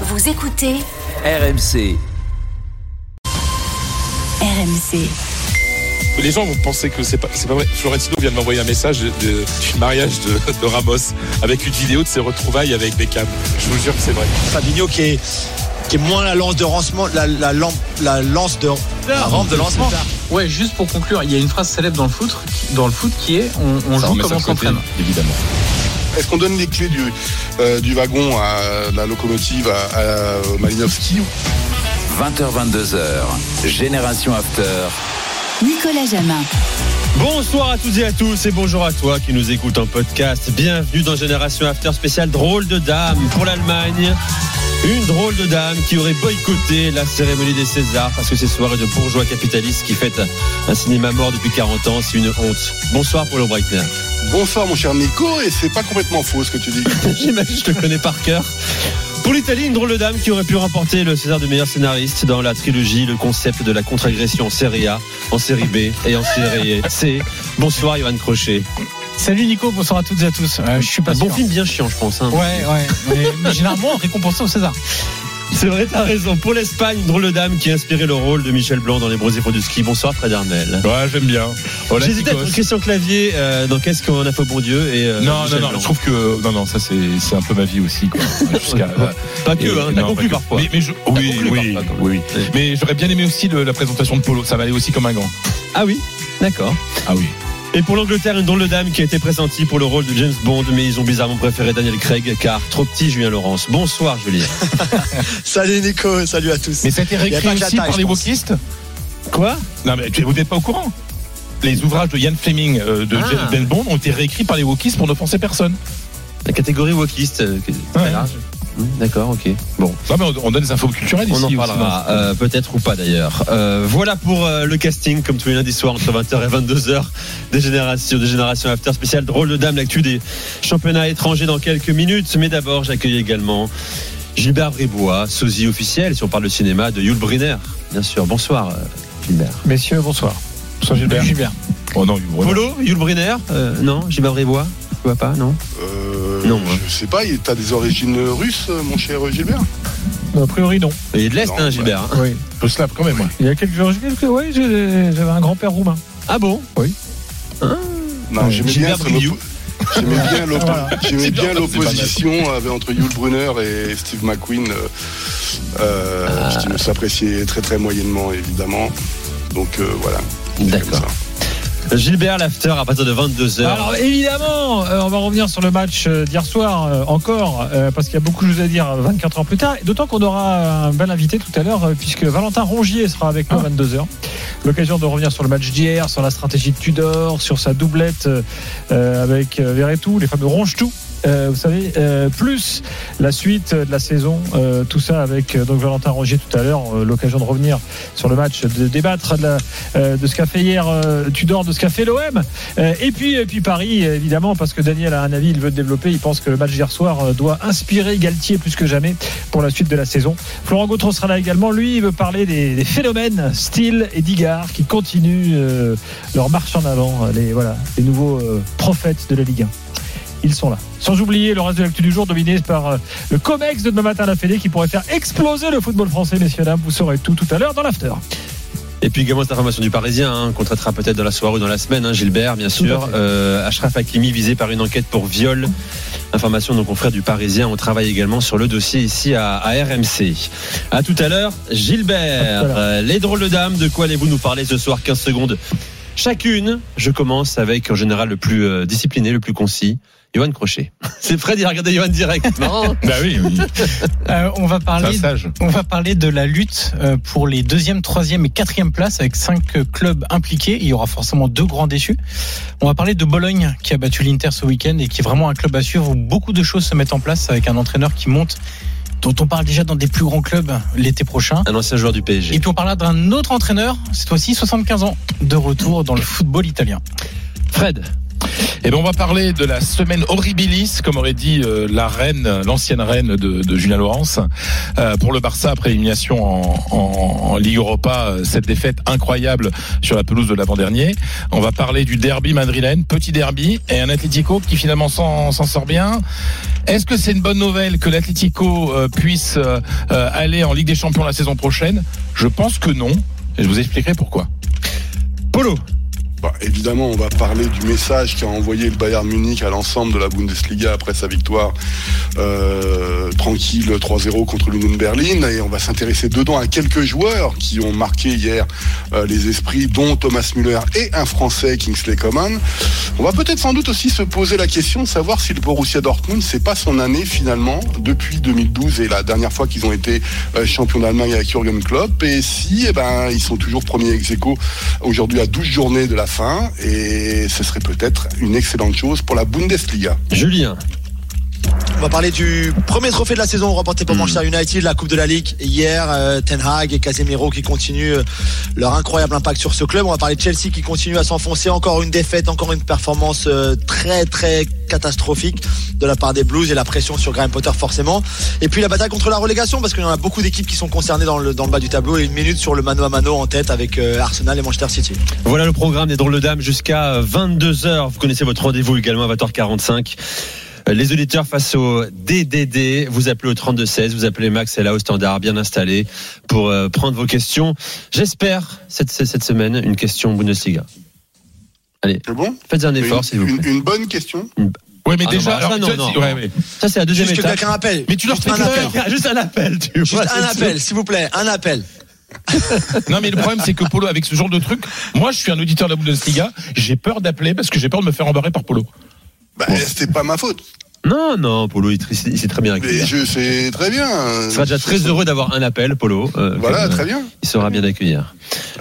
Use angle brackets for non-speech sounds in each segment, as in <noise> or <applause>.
Vous écoutez RMC. RMC. Les gens vont penser que c'est pas, c'est pas vrai. Florentino vient de m'envoyer un message de, de- du mariage de, de Ramos avec une vidéo de ses retrouvailles avec Beckham. Je vous jure que c'est vrai. Fabinho qui est, qui est moins la lance de lancement, la, la, lampe- la lance de la rampe de lancement. Ouais, juste pour conclure, il y a une phrase célèbre dans le foot, dans le foot qui est on, on joue comme on s'entraîne. évidemment. Est-ce qu'on donne les clés du, euh, du wagon à la locomotive à, à Malinowski 20h, 22h. Génération After. Nicolas Jamin. Bonsoir à toutes et à tous et bonjour à toi qui nous écoute en podcast. Bienvenue dans Génération After spécial drôle de dame pour l'Allemagne. Une drôle de dame qui aurait boycotté la cérémonie des Césars parce que ces soirées de bourgeois capitalistes qui fêtent un cinéma mort depuis 40 ans, c'est une honte. Bonsoir Paulo Breitner. Bonsoir mon cher Nico, et c'est pas complètement faux ce que tu dis. <laughs> J'imagine, je te connais par cœur. Pour l'Italie, une drôle de dame qui aurait pu remporter le César de meilleur scénariste dans la trilogie, le concept de la contre-agression en série A, en série B et en série C. Bonsoir Johan Crochet. Salut Nico, bonsoir à toutes et à tous. Euh, je suis pas Un bon sûr. film bien chiant, je pense. hein. Ouais, ouais. Mais, mais généralement récompensé au César. C'est vrai, t'as raison. Pour l'Espagne, drôle de dame qui a inspiré le rôle de Michel Blanc dans Les Bros et du ski. Bonsoir Fred Armel. Ouais, j'aime bien. J'hésitais entre Christian Clavier euh, dans Qu'est-ce qu'on a fait au bon Dieu et euh, Non, Michel non, non, Blanc. je trouve que non, non, ça c'est un peu ma vie aussi. Quoi. <laughs> Pas que, Et- hein, t'as non, conclu parfois. Mais, mais je, oui, oui, parfois, oui, oui. Mais j'aurais bien aimé aussi le- la présentation de Polo. Ça m'allait aussi comme un gant. Ah oui, d'accord. Ah oui. Et pour l'Angleterre, une drôle de dame qui a été pressentie pour le rôle de James Bond, mais ils ont bizarrement préféré Daniel Craig car trop petit Julien Laurence. Bonsoir Julien. <laughs> Salut Nico, salut à tous. Mais ça a été réécrit aussi taille, par les wokistes. Quoi? Non, mais tu- vous n'êtes pas au courant. Les ouvrages de Ian Fleming euh, de Ah. James Bond ont été réécrits par les wokistes pour n'offenser personne. La catégorie wokiste, euh, qui est très Ouais. large. Hum, D'accord, ok. Bon. Non, mais on, on donne des infos culturelles On ici. en aussi, parlera, euh, peut-être ou pas d'ailleurs. Euh, voilà pour euh, le casting, comme tous les lundis soirs entre 20h et 22h, des générations, des générations after spécial drôle de dame, l'actu des championnats étrangers dans quelques minutes. Mais d'abord, j'accueille également Gilbert Bribois, sosie officiel, si on parle de cinéma, de Yul Brynner. Bien sûr. Bonsoir, euh, Gilbert. Messieurs, bonsoir. Bonsoir, Gilbert. Gilbert. Oh non, vraiment. Polo, Yul Brynner euh, Non, Gilbert Bribois Tu vois pas, non? Euh, Non, hein. Je sais pas, t'as des origines russes, mon cher Gilbert A priori, non. Il est de l'Est, hein. Gilbert. hein. Oui. Peu slap quand même. ouais. Il y a quelques quelques ouais, j'avais un grand-père roumain. Ah bon? Non, j'aimais bien, j'aimais l'opposition entre Yul Brunner et Steve McQueen. euh, euh, Ah. Qui ne s'appréciait très très moyennement, évidemment. Donc euh, voilà. D'accord. Gilbert, l'after à partir de 22h. Alors évidemment, euh, on va revenir sur le match euh, d'hier soir euh, encore, euh, parce qu'il y a beaucoup de choses à dire euh, 24 heures plus tard. Et D'autant qu'on aura un bel invité tout à l'heure, euh, puisque Valentin Rongier sera avec nous à 22h. L'occasion de revenir sur le match d'hier, sur la stratégie de Tudor, sur sa doublette avec euh, Verretou, les fameux ronge-tout. Euh, vous savez, euh, plus la suite de la saison, euh, tout ça avec donc Valentin Rongier tout à l'heure, l'occasion de revenir sur le match, de débattre de, ce qu'a fait hier Tudor, de ce qu'a fait l'OM, et puis et puis Paris évidemment parce que Daniel a un avis, il veut développer, il pense que le match d'hier soir doit inspirer Galtier plus que jamais pour la suite de la saison. Florent Gautreau sera là également, lui il veut parler des, phénomènes Steele et Digard qui continuent leur marche en avant, les voilà, les nouveaux prophètes de la Ligue 1 ils sont là. Sans oublier le reste de l'actu du jour dominé par euh, le COMEX de demain matin à la Fédé qui pourrait faire exploser le football français, messieurs dames. Vous saurez tout tout à l'heure dans l'after. Et puis également cette information du Parisien, hein, qu'on traitera peut-être dans la soirée ou dans la semaine, hein, Gilbert, bien sûr. Euh, Ashraf Hakimi visé par une enquête pour viol. Information de nos confrères du Parisien. On travaille également sur le dossier ici à, à RMC. À tout à l'heure, Gilbert. À à. Euh, les drôles de dames, de quoi allez-vous nous parler ce soir? 15 secondes chacune. Je commence avec en général le plus euh, discipliné, le plus concis. Johan Crochet. <laughs> C'est Fred, il a regardé Johan direct. <laughs> Non Bah oui, oui. Euh, on va parler. sage. On va parler de la lutte euh, pour les deuxième, troisième et quatrième places avec cinq euh, clubs impliqués. Il y aura forcément deux grands déçus. On va parler de Bologne qui a battu l'Inter ce week-end et qui est vraiment un club à suivre où beaucoup de choses se mettent en place avec un entraîneur qui monte, dont on parle déjà dans des plus grands clubs l'été prochain. Un ancien joueur du PSG. Et puis on parlera d'un autre entraîneur, cette fois-ci 75 ans, de retour dans le football italien. Fred. Eh ben, on va parler de la semaine horribilis, comme aurait dit euh, la reine, l'ancienne reine de, de Julien Laurence, euh, pour le Barça après élimination en, Ligue Europa, euh, cette défaite incroyable sur la pelouse de l'avant-dernier. On va parler du derby madrilène, petit derby, et un Atlético qui finalement s'en sort bien. Est-ce que c'est une bonne nouvelle que l'Atlético puisse aller en Ligue des Champions la saison prochaine? Je pense que non, et je vous expliquerai pourquoi. Polo. Bah, évidemment, on va parler du message qu'a envoyé le Bayern Munich à l'ensemble de la Bundesliga après sa victoire euh, tranquille 3-0 contre l'Union Berlin. Et on va s'intéresser dedans à quelques joueurs qui ont marqué hier euh, les esprits, dont Thomas Müller et un Français, Kingsley Coman. On va peut-être sans doute aussi se poser la question de savoir si le Borussia Dortmund, c'est pas son année finalement depuis 2012 et la dernière fois qu'ils ont été euh, champions d'Allemagne avec Jürgen Klopp. Et si, eh ben, ils sont toujours premiers ex aujourd'hui à 12 journées de la et ce serait peut-être une excellente chose pour la Bundesliga. Julien. On va parler du premier trophée de la saison remporté par Manchester United, la Coupe de la Ligue hier. euh, Ten Hag et Casemiro qui continuent euh, leur incroyable impact sur ce club. On va parler de Chelsea qui continue à s'enfoncer. Encore une défaite, encore une performance euh, très très catastrophique de la part des Blues et la pression sur Graham Potter forcément. Et puis la bataille contre la relégation parce qu'il y en a beaucoup d'équipes qui sont concernées dans le, dans le bas du tableau et une minute sur le mano à mano en tête avec Arsenal et Manchester City. Voilà le programme des drôles de dames jusqu'à 22h. Vous connaissez votre rendez-vous également à 20h45. Les auditeurs face au DDD, vous appelez au 32-16, vous appelez Max, elle là au standard, bien installé, pour euh, prendre vos questions. J'espère, cette, cette semaine, une question Bundesliga. Allez, C'est bon? faites un effort, une, s'il vous une- plaît. une bonne question? Ouais, mais Ah déjà, non, bah, ça, non, non, non. ouais, ouais. Ça, c'est la deuxième Juste que quelqu'un appelle. Mais tu leur fais un appel. Juste un appel, tu Juste vois. un appel, s'il vous plaît, un appel. <laughs> Non, mais le problème, c'est que Polo, avec ce genre de truc, moi, je suis un auditeur de la Bundesliga, j'ai peur d'appeler parce que j'ai peur de me faire embarrer par Polo. Bah, C'était pas ma faute. Non, non, Polo, il, il sait très bien Mais je sais très bien. Il sera déjà très heureux d'avoir un appel, Polo. euh, Voilà, euh, très bien. Il sera bien d'accueillir.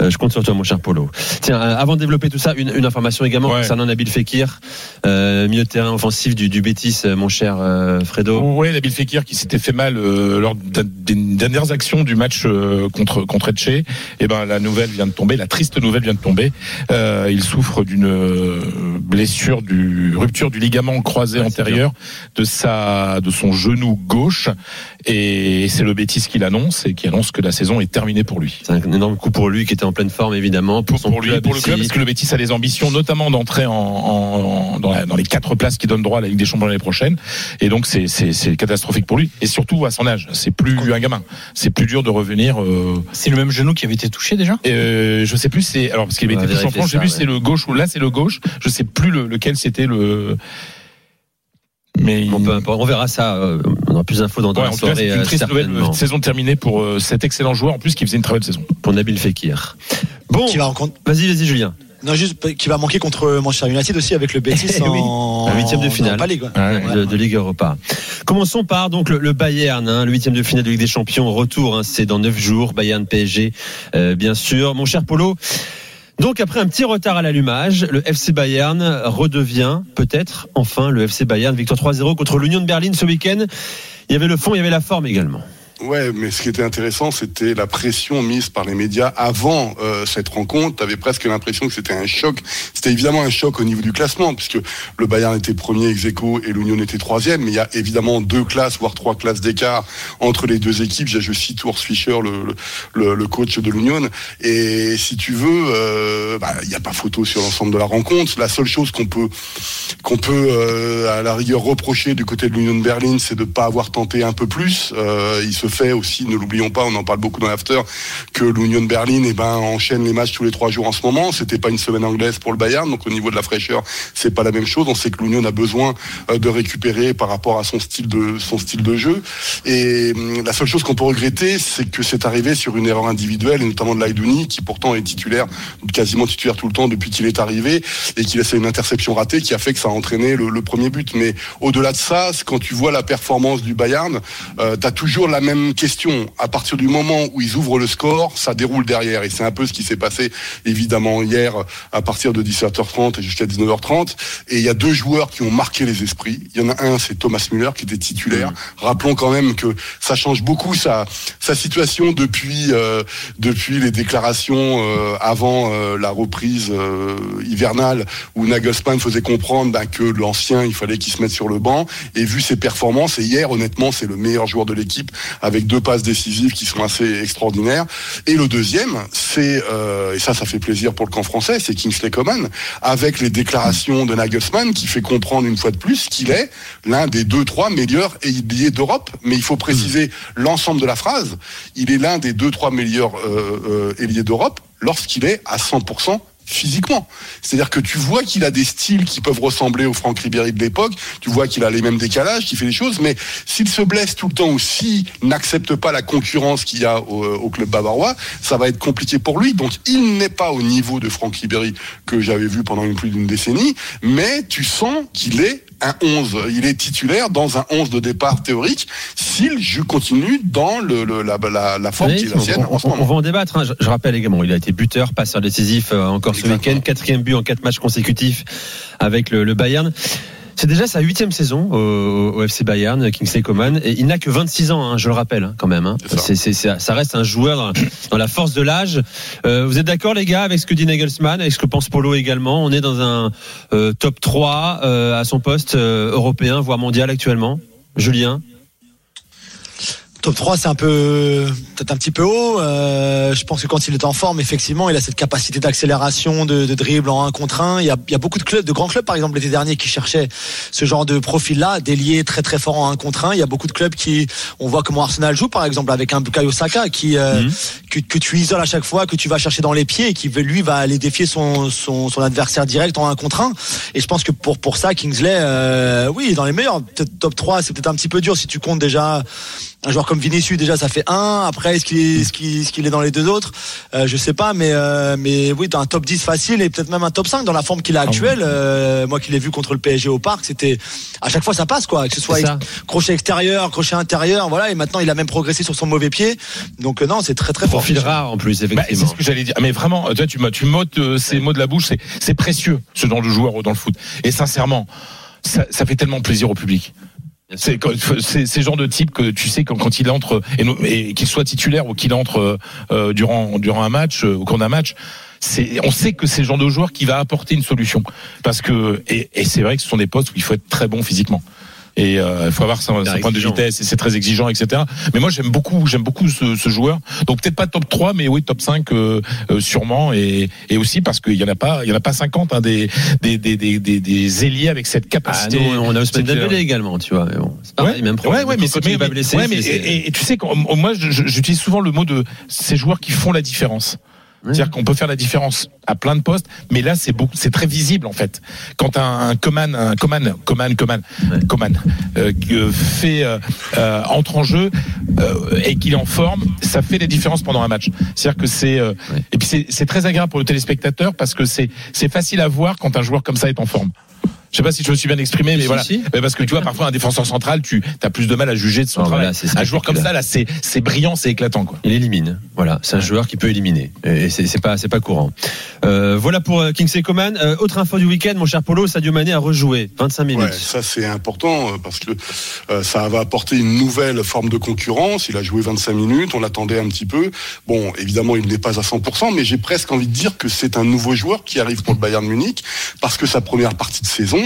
Euh, je compte sur toi, mon cher Polo. Tiens, euh, avant de développer tout ça, une, une information également Ouais. concernant Nabil Fekir, euh, milieu de terrain offensif du, du Bétis, euh, mon cher euh, Fredo. Ouais, Nabil Fekir qui s'était fait mal euh, lors des dernières actions du match euh, contre contre Etche. Et ben la nouvelle vient de tomber, la triste nouvelle vient de tomber. Euh, il souffre d'une euh, blessure du rupture du ligament croisé Ouais, antérieur de sa de son genou gauche et c'est le Bétis qui l'annonce et qui annonce que la saison est terminée pour lui. C'est un énorme coup pour lui qui était en pleine forme, évidemment. Pour, son pour lui, club pour le club, parce que le Betis a des ambitions, notamment d'entrer en, en- dans, la- dans les quatre places qui donnent droit à la Ligue des Champions l'année prochaine. Et donc c'est c'est c'est catastrophique pour lui. Et surtout à son âge, c'est plus un gamin. C'est plus dur de revenir. Euh, C'est le même genou qui avait été touché déjà? euh, je sais plus, c'est alors parce qu'il avait été touché en France, j'ai ça, vu ouais. c'est le gauche ou là c'est le gauche. Je sais plus le- lequel c'était le. Mais Bon, peu importe, on verra ça. euh, on aura plus d'infos dans, dans Ouais, la cas, soirée. c'est une euh, triste nouvelle euh, saison terminée pour euh, cet excellent joueur en plus qui faisait une très belle saison. pour Nabil Fekir. Bon, Qui va, rencontrer- vas-y, vas-y, Julien. non, juste, qui va manquer contre Manchester United aussi avec le Betis <laughs> oui. en La huitième de finale. ouais. Ouais. de Ligue Europa. Commençons par donc le, le Bayern, hein, le huitième de finale de Ligue des Champions, retour, hein, c'est dans neuf jours, Bayern PSG, euh, bien sûr. Mon cher Polo, donc après un petit retard à l'allumage, le FC Bayern redevient peut-être enfin le FC Bayern, victoire 3-0 contre l'Union de Berlin ce week-end. Il y avait le fond, il y avait la forme également. Ouais, mais ce qui était intéressant, c'était la pression mise par les médias avant euh, cette rencontre. Tu avais presque l'impression que c'était un choc. C'était évidemment un choc au niveau du classement, puisque le Bayern était premier ex aequo et l'Union était troisième. Mais il y a évidemment deux classes, voire trois classes d'écart entre les deux équipes. Je, cite Urs Fischer, le, le, le coach de l'Union. Et si tu veux, euh, bah, il n'y a pas photo sur l'ensemble de la rencontre. La seule chose qu'on peut qu'on peut euh, à la rigueur reprocher du côté de l'Union de Berlin, c'est de ne pas avoir tenté un peu plus. Euh, fait aussi, ne l'oublions pas, on en parle beaucoup dans l'after, que l'Union Berlin eh ben, enchaîne les matchs tous les trois jours en ce moment. C'était pas une semaine anglaise pour le Bayern, donc au niveau de la fraîcheur, c'est pas la même chose. On sait que l'Union a besoin euh, de récupérer par rapport à son style de son style de jeu. Et hum, la seule chose qu'on peut regretter, c'est que c'est arrivé sur une erreur individuelle, et notamment de Laidouni, qui pourtant est titulaire, quasiment titulaire tout le temps depuis qu'il est arrivé, et qu'il a fait une interception ratée qui a fait que ça a entraîné le, premier but. Mais au-delà de ça, quand tu vois la performance du Bayern, euh, tu as toujours la même même question. À partir du moment où ils ouvrent le score, ça déroule derrière. Et c'est un peu ce qui s'est passé, évidemment, hier, à partir de 17h30 et jusqu'à 19h30. Et il y a deux joueurs qui ont marqué les esprits. Il y en a un, c'est Thomas Müller, qui était titulaire. Rappelons quand même que ça change beaucoup sa, sa situation depuis, euh, depuis les déclarations euh, avant euh, la reprise euh, hivernale, où Nagelsmann faisait comprendre bah, que l'ancien, il fallait qu'il se mette sur le banc. Et vu ses performances, et hier, honnêtement, c'est le meilleur joueur de l'équipe, avec deux passes décisives qui sont assez extraordinaires. Et le deuxième, c'est, euh, et ça, ça fait plaisir pour le camp français, c'est Kingsley Coman, avec les déclarations de Nagelsmann, qui fait comprendre une fois de plus qu'il est l'un des deux, trois meilleurs ailiers d'Europe. Mais il faut préciser l'ensemble de la phrase. Il est l'un des deux, trois meilleurs euh, euh, ailiers d'Europe lorsqu'il est à 100% physiquement. C'est-à-dire que tu vois qu'il a des styles qui peuvent ressembler au Franck Ribéry de l'époque, tu vois qu'il a les mêmes décalages, qu'il fait des choses, mais s'il se blesse tout le temps ou s'il n'accepte pas la concurrence qu'il y a au, au club bavarois, ça va être compliqué pour lui. Donc il n'est pas au niveau de Franck Ribéry que j'avais vu pendant une, plus d'une décennie, mais tu sens qu'il est un 11, il est titulaire dans un 11 de départ théorique s'il continue dans le, le- la, la, la forme Oui, qui est la sienne on, en ce on- moment. on va en débattre. hein. Je, je rappelle également, il a été buteur, passeur décisif euh, encore ce week-end, quatrième but en quatre matchs consécutifs avec le, le Bayern. C'est déjà sa huitième saison au, au FC Bayern, Kingsley Coman, et il n'a que 26 ans, hein, je le rappelle hein, quand même. hein. C'est ça. C'est- c'est- c'est- ça reste un joueur dans, dans la force de l'âge. Euh, vous êtes d'accord les gars avec ce que dit Nagelsmann, avec ce que pense Polo également? On est dans un euh, top 3 euh, à son poste euh, européen, voire mondial actuellement? Julien? Top 3, c'est un peu, peut-être un petit peu haut. Euh, je pense que quand il est en forme, effectivement, il a cette capacité d'accélération, de, de dribble en 1 contre 1. Il y, a, il y a beaucoup de clubs, de grands clubs, par exemple, l'été dernier, qui cherchaient ce genre de profil-là, délié très très fort en 1 contre 1. Il y a beaucoup de clubs qui, on voit comment Arsenal joue, par exemple, avec un Bukayo Saka, qui, euh, Mhm. que, que tu isoles à chaque fois, que tu vas chercher dans les pieds et qui, lui, va aller défier son, son, son adversaire direct en 1 contre 1. Et je pense que pour, pour ça, Kingsley, euh, oui, dans les meilleurs. Peut-être top 3, c'est peut-être un petit peu dur si tu comptes déjà un joueur comme Vinicius déjà ça fait un après est-ce qu'il est, dans les deux autres? Euh, je sais pas mais euh, mais oui t'as un top 10 facile et peut-être même un top 5 dans la forme qu'il a actuelle euh, moi qui l'ai vu contre le PSG au parc c'était à chaque fois ça passe quoi que ce soit ex- crochet extérieur crochet intérieur voilà et maintenant il a même progressé sur son mauvais pied donc euh, non c'est très très fort Profil rare en plus, Bah, c'est effectivement. ce que j'allais dire. Mais vraiment, toi, tu, tu m'ôtes euh, ces mots de la bouche. C'est, c'est précieux, ce genre de joueur dans le foot. Et sincèrement, ça, ça fait tellement plaisir au public. C'est le genre de type que tu sais quand, quand il entre et, qu'il soit titulaire ou qu'il entre euh, durant durant un match euh, au cours d'un match. C'est, on sait que c'est le genre de joueur qui va apporter une solution parce que et, et c'est vrai que ce sont des postes où il faut être très bon physiquement et euh, il faut avoir son, son point de vitesse et c'est très exigeant etc mais moi j'aime beaucoup j'aime beaucoup ce, ce joueur donc peut-être pas top 3 mais oui top 5 euh, euh, sûrement et, et aussi parce qu'il y en a pas il y en a pas 50 hein, des, des, des, des, des, des ailiers avec cette Ah, capacité nous, on a Ousmane Dembélé également, tu vois. mais bon, c'est pareil, même problème. Ouais, ouais, mais va mais- blesser, ouais, mais- c'est- et, et tu sais, moi, j'utilise souvent le mot de ces joueurs qui font la différence. C'est-à-dire qu'on peut faire la différence à plein de postes, mais là c'est beaucoup, c'est très visible en fait. Quand un, un Coman, un Coman, Coman, Coman. Coman euh, que fait euh, euh, entre en jeu euh, et qu'il est en forme, ça fait des différences pendant un match. C'est-à-dire que c'est euh, et puis c'est c'est très agréable pour le téléspectateur parce que c'est c'est facile à voir quand un joueur comme ça est en forme. Je sais pas si je me suis bien exprimé, mais Si, voilà. si. Mais Parce que tu vois, parfois un défenseur central, tu as plus de mal à juger de son Oh, travail. voilà, c'est un joueur comme ça, là, c'est c'est brillant, c'est éclatant, quoi. Il élimine. Voilà, c'est un joueur qui peut éliminer. Et c'est c'est pas, c'est pas courant. Euh, voilà pour euh, Kingsley Coman. Euh, autre info du week-end, mon cher Polo, Sadio Mané a rejoué 25 minutes. Ouais, ça c'est important parce que euh, ça va apporter une nouvelle forme de concurrence. Il a joué 25 minutes, on l'attendait un petit peu. Bon, évidemment, il n'est pas à 100%, mais j'ai presque envie de dire que c'est un nouveau joueur qui arrive pour le Bayern Munich parce que sa première partie de saison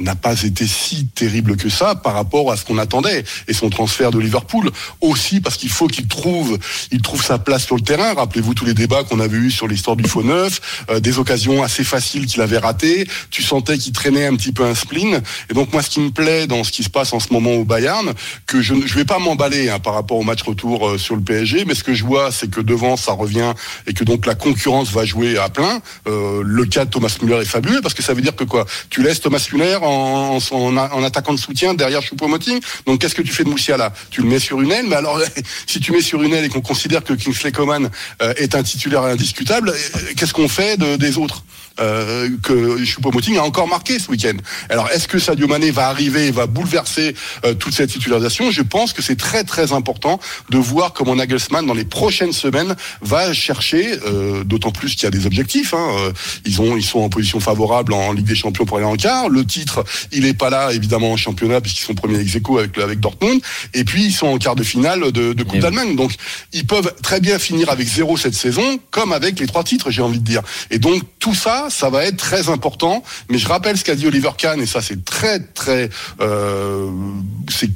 n'a pas été si terrible que ça par rapport à ce qu'on attendait et son transfert de Liverpool. Aussi parce qu'il faut qu'il trouve il trouve sa place sur le terrain. Rappelez-vous tous les débats qu'on avait eu sur l'histoire du faux neuf euh, des occasions assez faciles qu'il avait ratées. Tu sentais qu'il traînait un petit peu un spleen. Et donc moi ce qui me plaît dans ce qui se passe en ce moment au Bayern que je ne je vais pas m'emballer hein, par rapport au match retour euh, sur le PSG mais ce que je vois c'est que devant ça revient et que donc la concurrence va jouer à plein. Euh, le cas de Thomas Müller est fabuleux parce que ça veut dire que quoi? Tu laisses Thomas Müller en, attaquant de soutien derrière Choupo-Moting. Donc qu'est-ce que tu fais de Moussiala? Tu le mets sur une aile mais alors <laughs> si tu mets sur une aile et qu'on considère que Kingsley Coman euh, est un titulaire indiscutable euh, qu'est-ce qu'on fait de- des autres? Euh, que Choupo-Moting a encore marqué ce week-end. Alors, est-ce que Sadio Mané va arriver et va bouleverser euh, toute cette titularisation? Je pense que c'est très très important de voir comment Nagelsmann dans les prochaines semaines va chercher, euh, d'autant plus qu'il y a des objectifs. Hein, euh, ils ont ils sont en position favorable en Ligue des Champions pour aller en quart. Le titre, il est pas là évidemment en championnat puisqu'ils sont premiers ex aequo avec avec Dortmund. Et puis ils sont en quart de finale de, de Coupe Et- d'Allemagne. Donc ils peuvent très bien finir avec zéro cette saison, comme avec les trois titres, j'ai envie de dire. Et donc tout ça, ça va être très important. Mais je rappelle ce qu'a dit Oliver Kahn, et ça c'est très très, euh, c'est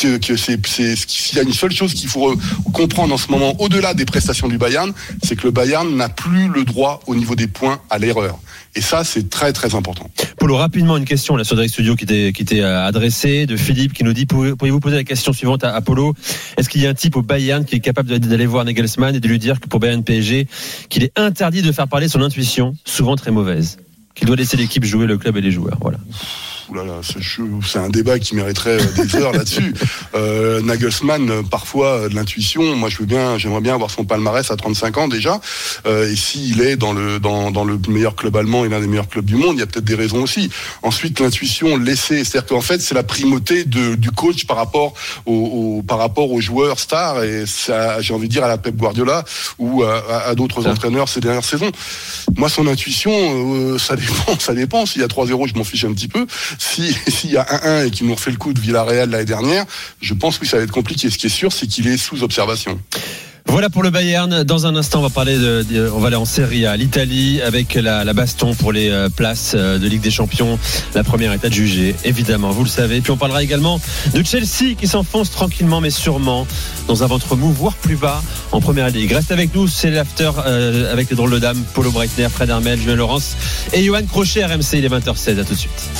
c'est, s'il y a une seule chose qu'il faut comprendre en ce moment, au-delà des prestations du Bayern, c'est que le Bayern n'a plus le droit au niveau des points à l'erreur. Et ça, c'est très très important. Polo, rapidement, une question là sur Direct Studio qui était, qui euh, adressée de Philippe qui nous dit Pourriez- Pourriez-vous poser la question suivante à Apollo Est-ce qu'il y a un type au Bayern qui est capable d'aller voir Nagelsmann et de lui dire que pour Bayern PSG, qu'il est interdit de faire parler son intuition, souvent très mauvaise? Qu'il doit laisser l'équipe jouer le club et les joueurs. Voilà. Là, c'est un débat qui mériterait euh, des heures là-dessus. <laughs> Euh, Nagelsmann, euh, parfois euh, de l'intuition. Moi, je veux bien, j'aimerais bien avoir son palmarès à 35 ans déjà. Euh, et s'il est dans le dans, dans le meilleur club allemand et l'un des meilleurs clubs du monde, il y a peut-être des raisons aussi. Ensuite, l'intuition, laisser, c'est-à-dire qu'en fait, c'est la primauté de, du coach par rapport au, au- par rapport aux joueurs stars et ça, j'ai envie de dire à la Pep Guardiola ou à, à- à d'autres entraîneurs ces dernières saisons. Moi, son intuition, euh, ça dépend, <laughs> ça dépend. S'il y a 3-0, je m'en fiche un petit peu. Si s'il y a 1-1 et qu'il nous refait le coup de Villarreal l'année dernière, je pense que ça va être compliqué. Ce qui est sûr, c'est qu'il est sous observation. Voilà pour le Bayern. Dans un instant, on va parler de, on va aller en Serie A, l'Italie, avec la, la baston pour les euh, places euh, de Ligue des Champions. La première est adjugée, évidemment, vous le savez. Puis on parlera également de Chelsea qui s'enfonce tranquillement mais sûrement dans un ventre mou, voire plus bas en première ligue. Reste avec nous, c'est l'after euh, avec les drôles de dames, Polo Breitner, Fred Hermel, Julien Laurence et Johan Crochet, RMC, il est 20h16. À tout de suite.